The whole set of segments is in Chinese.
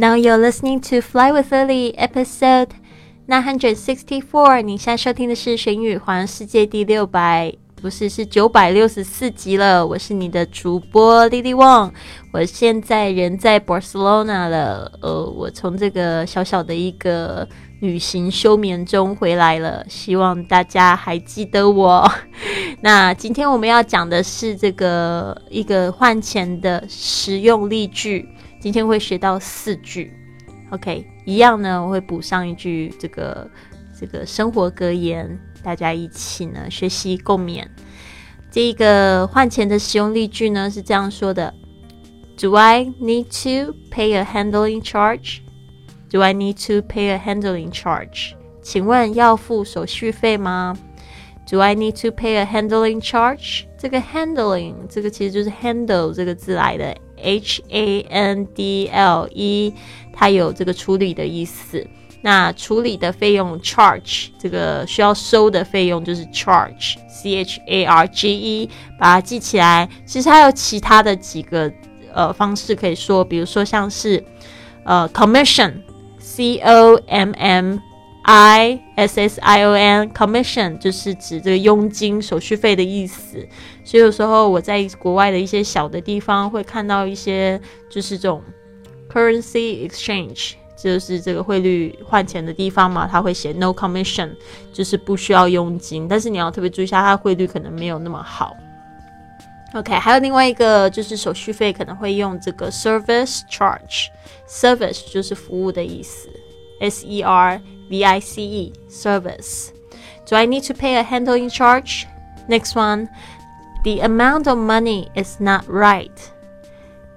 Now you're listening to Fly with Lily episode nine hundred sixty four。你现在收听的是《神语环世界》第六百，不是是九百六十四集了。我是你的主播 Lily Wong。我现在人在 Barcelona 了，呃，我从这个小小的一个旅行休眠中回来了。希望大家还记得我。那今天我们要讲的是这个一个换钱的实用例句。今天会学到四句，OK，一样呢，我会补上一句这个这个生活格言，大家一起呢学习共勉。这个换钱的使用例句呢是这样说的：Do I need to pay a handling charge? Do I need to pay a handling charge? 请问要付手续费吗？Do I need to pay a handling charge? 这个 handling 这个其实就是 handle 这个字来的。H A N D L E，它有这个处理的意思。那处理的费用 charge，这个需要收的费用就是 charge，C H A R G E，把它记起来。其实还有其他的几个呃方式可以说，比如说像是呃 commission，C O M M。I S S I O N commission 就是指这个佣金、手续费的意思。所以有时候我在国外的一些小的地方会看到一些就是这种 currency exchange，就是这个汇率换钱的地方嘛，他会写 no commission，就是不需要佣金。但是你要特别注意一下，它汇率可能没有那么好。OK，还有另外一个就是手续费可能会用这个 service charge，service 就是服务的意思，S E R。V I C E service. Do I need to pay a handling charge? Next one. The amount of money is not right.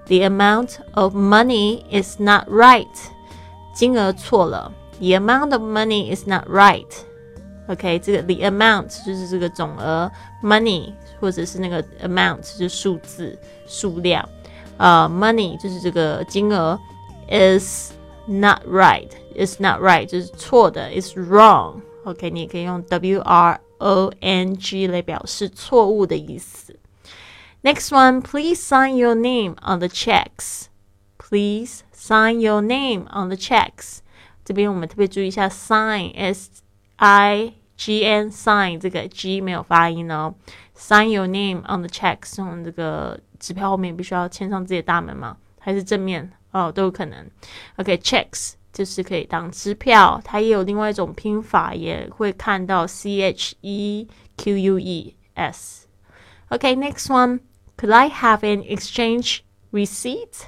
The amount of money is not right. 金额错了。The amount of money is not right. OK，这个 the amount 就是这个总额，money 或者是那个 amount 就是数字数量，呃、uh,，money 就是这个金额，is not right is not right 就是错的，is wrong。OK，你也可以用 W R O N G 来表示错误的意思。Next one, please sign your name on the checks. Please sign your name on the checks. 这边我们特别注意一下，sign s i g n sign 这个 g 没有发音哦。Sign your name on the checks，用这个支票后面必须要签上自己的大门吗？还是正面？ 哦，都有可能。OK，checks。就是可以当支票，它也有另外一种拼法，也会看到 C H E Q U E S。OK，next one. Could I have an exchange receipt?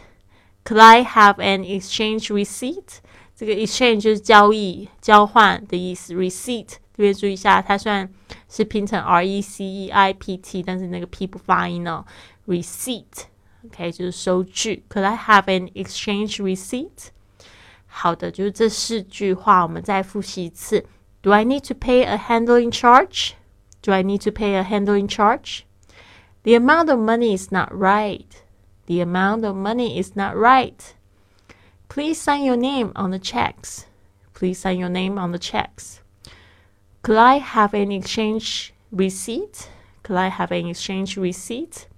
Could I have an exchange receipt? 这个 exchange 就是交易、交换的意思。receipt 特别注意一下，它虽然是拼成 R E C E I P T，但是那个 P 不发音哦。receipt receipt，OK，就是收据。Could I have an exchange receipt? 好的，就是这四句话，我们再复习一次。Do I need to pay a handling charge? Do I need to pay a handling charge? The amount of money is not right. The amount of money is not right. Please sign your name on the checks. Please sign your name on the checks. Could I have an exchange receipt? Could I have an exchange receipt?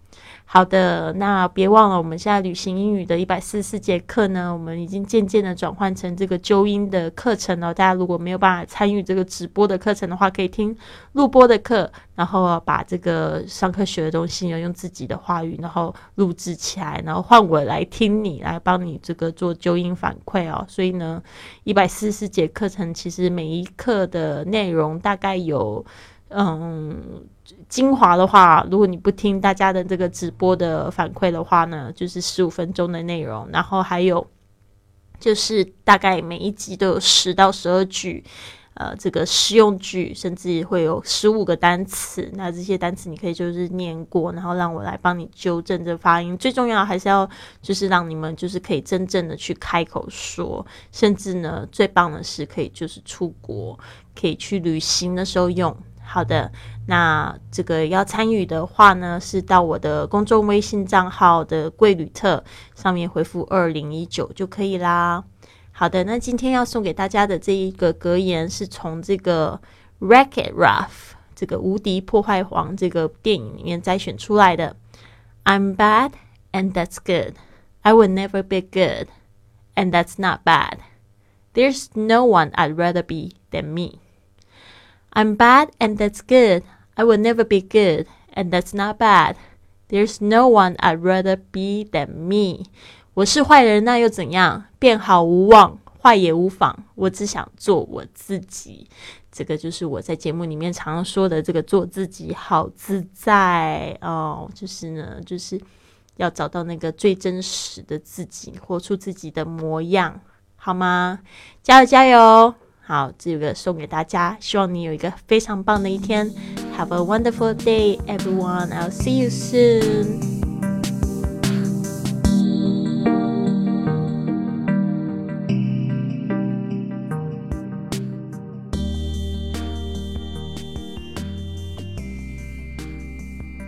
好的，那别忘了，我们现在旅行英语的一百四十四节课呢，我们已经渐渐的转换成这个纠音的课程了。大家如果没有办法参与这个直播的课程的话，可以听录播的课，然后把这个上课学的东西呢，用自己的话语，然后录制起来，然后换我来听你来帮你这个做纠音反馈哦。所以呢，一百四十四节课程其实每一课的内容大概有。嗯，精华的话，如果你不听大家的这个直播的反馈的话呢，就是十五分钟的内容，然后还有就是大概每一集都有十到十二句，呃，这个实用句，甚至会有十五个单词。那这些单词你可以就是念过，然后让我来帮你纠正这发音。最重要还是要就是让你们就是可以真正的去开口说，甚至呢，最棒的是可以就是出国可以去旅行的时候用。好的，那这个要参与的话呢，是到我的公众微信账号的贵旅特上面回复二零一九就可以啦。好的，那今天要送给大家的这一个格言，是从这个《Wreck-It Ralph》这个无敌破坏王这个电影里面摘选出来的。I'm bad and that's good. I will never be good and that's not bad. There's no one I'd rather be than me. I'm bad, and that's good. I will never be good, and that's not bad. There's no one I'd rather be than me. 我是坏人，那又怎样？变好无望，坏也无妨。我只想做我自己。这个就是我在节目里面常说的，这个做自己好自在哦。就是呢，就是要找到那个最真实的自己，活出自己的模样，好吗？加油加油！好，这个送给大家，希望你有一个非常棒的一天。Have a wonderful day, everyone. I'll see you soon.